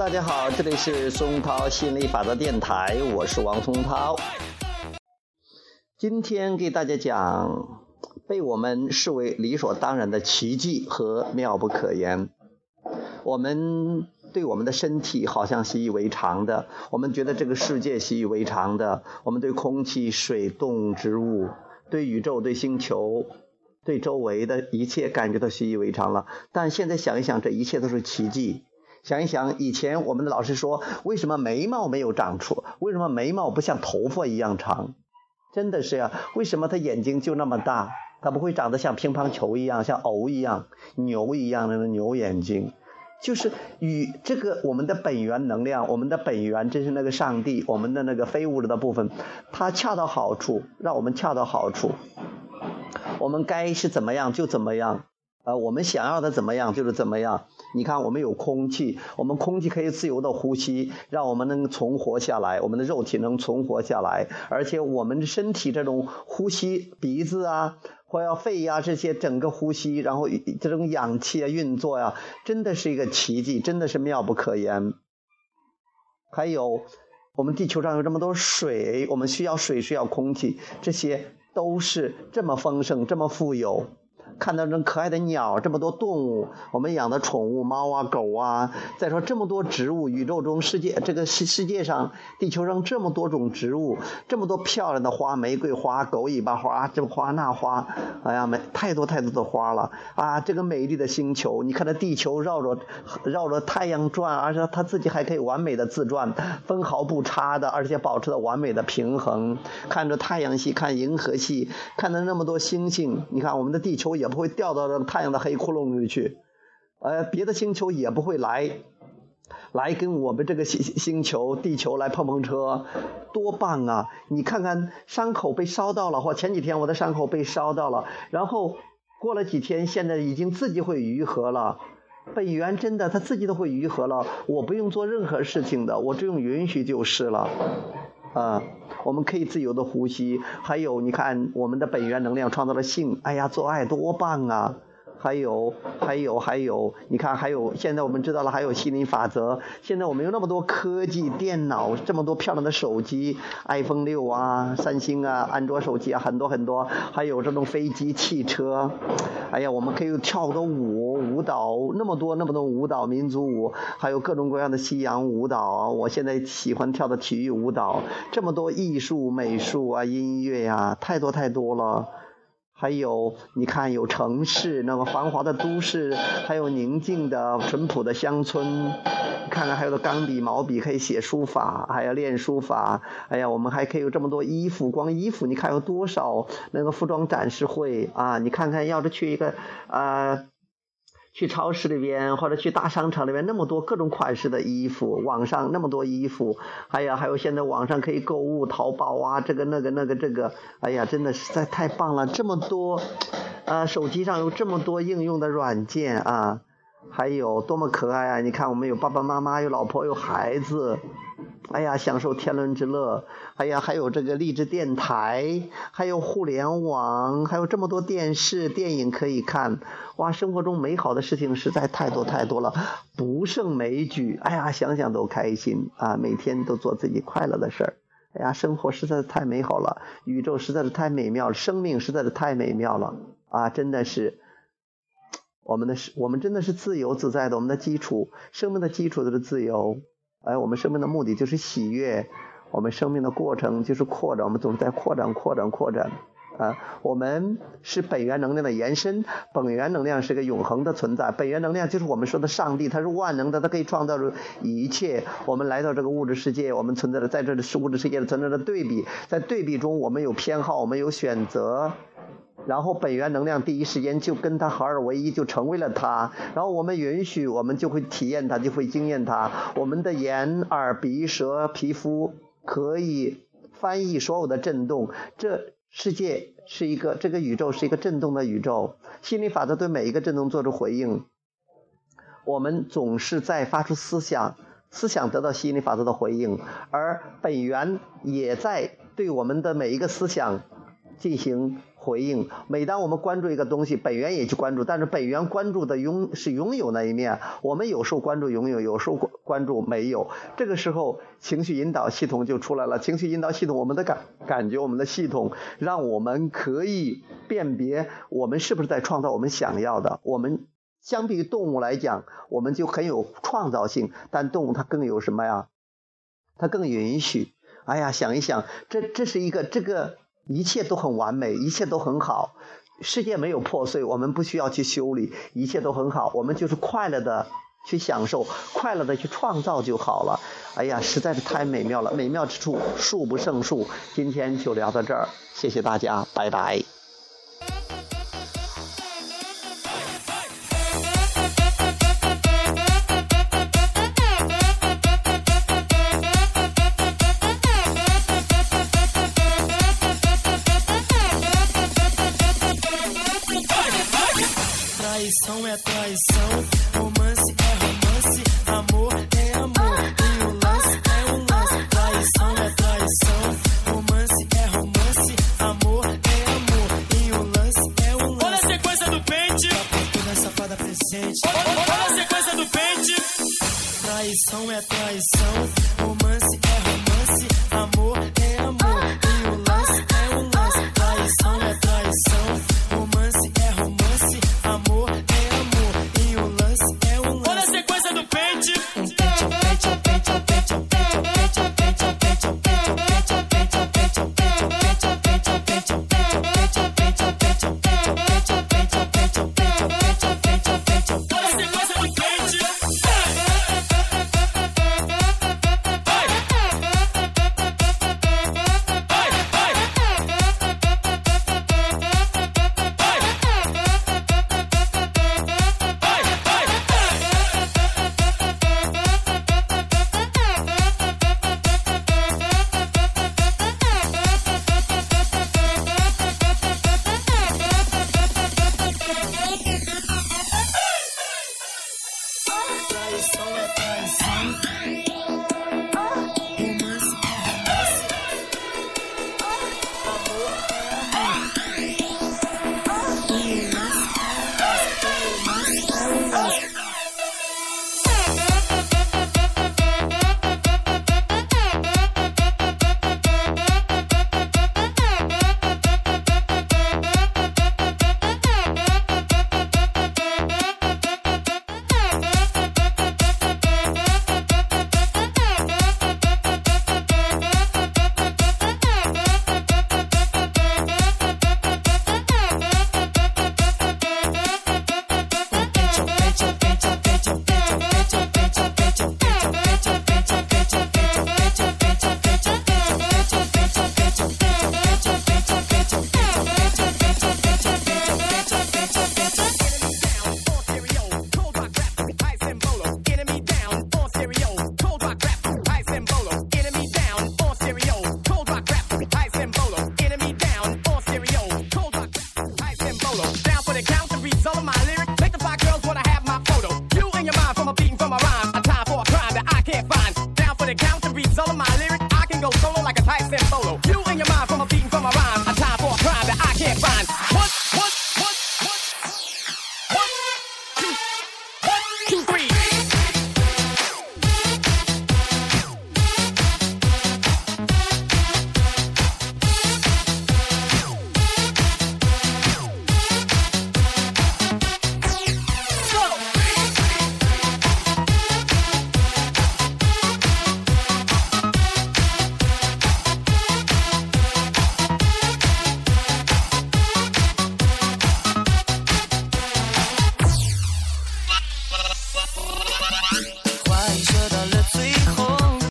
大家好，这里是松涛心理法则电台，我是王松涛。今天给大家讲被我们视为理所当然的奇迹和妙不可言。我们对我们的身体好像习以为常的，我们觉得这个世界习以为常的，我们对空气、水、动、植物、对宇宙、对星球、对周围的一切感觉都习以为常了。但现在想一想，这一切都是奇迹。想一想，以前我们的老师说，为什么眉毛没有长出？为什么眉毛不像头发一样长？真的是呀，为什么他眼睛就那么大？他不会长得像乒乓球一样，像牛一样、牛一样的牛眼睛？就是与这个我们的本源能量，我们的本源就是那个上帝，我们的那个非物质的部分，它恰到好处，让我们恰到好处。我们该是怎么样就怎么样，呃，我们想要的怎么样就是怎么样。你看，我们有空气，我们空气可以自由的呼吸，让我们能存活下来，我们的肉体能存活下来，而且我们的身体这种呼吸，鼻子啊。或要肺呀，这些整个呼吸，然后这种氧气啊运作呀，真的是一个奇迹，真的是妙不可言。还有，我们地球上有这么多水，我们需要水，需要空气，这些都是这么丰盛，这么富有。看到这可爱的鸟，这么多动物，我们养的宠物猫啊狗啊，再说这么多植物，宇宙中世界这个世世界上，地球上这么多种植物，这么多漂亮的花，玫瑰花、狗尾巴花，这花那花，哎呀，没太多太多的花了啊！这个美丽的星球，你看这地球绕着绕着太阳转，而且它自己还可以完美的自转，分毫不差的，而且保持了完美的平衡。看着太阳系，看银河系，看到那么多星星，你看我们的地球也。不会掉到这个太阳的黑窟窿里去，呃，别的星球也不会来，来跟我们这个星星球地球来碰碰车，多棒啊！你看看伤口被烧到了，或前几天我的伤口被烧到了，然后过了几天，现在已经自己会愈合了。本源真的他自己都会愈合了，我不用做任何事情的，我只用允许就是了。啊，我们可以自由的呼吸，还有你看，我们的本源能量创造了性，哎呀，做爱多棒啊！还有，还有，还有，你看，还有，现在我们知道了，还有心灵法则。现在我们有那么多科技、电脑，这么多漂亮的手机，iPhone 六啊，三星啊，安卓手机啊，很多很多，还有这种飞机、汽车。哎呀，我们可以跳个舞，舞蹈那么多那么多舞蹈，民族舞，还有各种各样的西洋舞蹈。我现在喜欢跳的体育舞蹈，这么多艺术、美术啊，音乐呀，太多太多了。还有，你看有城市那么繁华的都市，还有宁静的淳朴的乡村。看看还有个钢笔、毛笔可以写书法，还要练书法。哎呀，我们还可以有这么多衣服，光衣服你看有多少那个服装展示会啊？你看看，要是去一个啊。去超市里边或者去大商场里边，那么多各种款式的衣服，网上那么多衣服，还有还有现在网上可以购物，淘宝啊，这个那个那个这个，哎呀，真的实在太棒了，这么多，呃，手机上有这么多应用的软件啊。还有多么可爱啊！你看，我们有爸爸妈妈，有老婆，有孩子，哎呀，享受天伦之乐。哎呀，还有这个励志电台，还有互联网，还有这么多电视、电影可以看。哇，生活中美好的事情实在太多太多了，不胜枚举。哎呀，想想都开心啊！每天都做自己快乐的事儿。哎呀，生活实在是太美好了，宇宙实在是太美妙了，生命实在是太美妙了啊！真的是。我们的是，我们真的是自由自在的。我们的基础，生命的基础都是自由。哎，我们生命的目的就是喜悦。我们生命的过程就是扩展，我们总是在扩展、扩展、扩展。啊，我们是本源能量的延伸。本源能量是个永恒的存在。本源能量就是我们说的上帝，它是万能的，它可以创造出一切。我们来到这个物质世界，我们存在的在这里是物质世界的存在的对比，在对比中，我们有偏好，我们有选择。然后本源能量第一时间就跟它合二为一，就成为了它。然后我们允许，我们就会体验它，就会经验它。我们的眼、耳、鼻、舌、皮肤可以翻译所有的震动。这世界是一个，这个宇宙是一个震动的宇宙。心理法则对每一个震动做出回应。我们总是在发出思想，思想得到心理法则的回应，而本源也在对我们的每一个思想。进行回应。每当我们关注一个东西，本源也去关注，但是本源关注的拥是拥有那一面，我们有时候关注拥有，有时候关关注没有。这个时候，情绪引导系统就出来了。情绪引导系统，我们的感感觉，我们的系统，让我们可以辨别我们是不是在创造我们想要的。我们相比于动物来讲，我们就很有创造性，但动物它更有什么呀？它更允许。哎呀，想一想，这这是一个这个。一切都很完美，一切都很好，世界没有破碎，我们不需要去修理，一切都很好，我们就是快乐的去享受，快乐的去创造就好了。哎呀，实在是太美妙了，美妙之处数不胜数。今天就聊到这儿，谢谢大家，拜拜。Traição é traição, Sun, sun, sun. follow.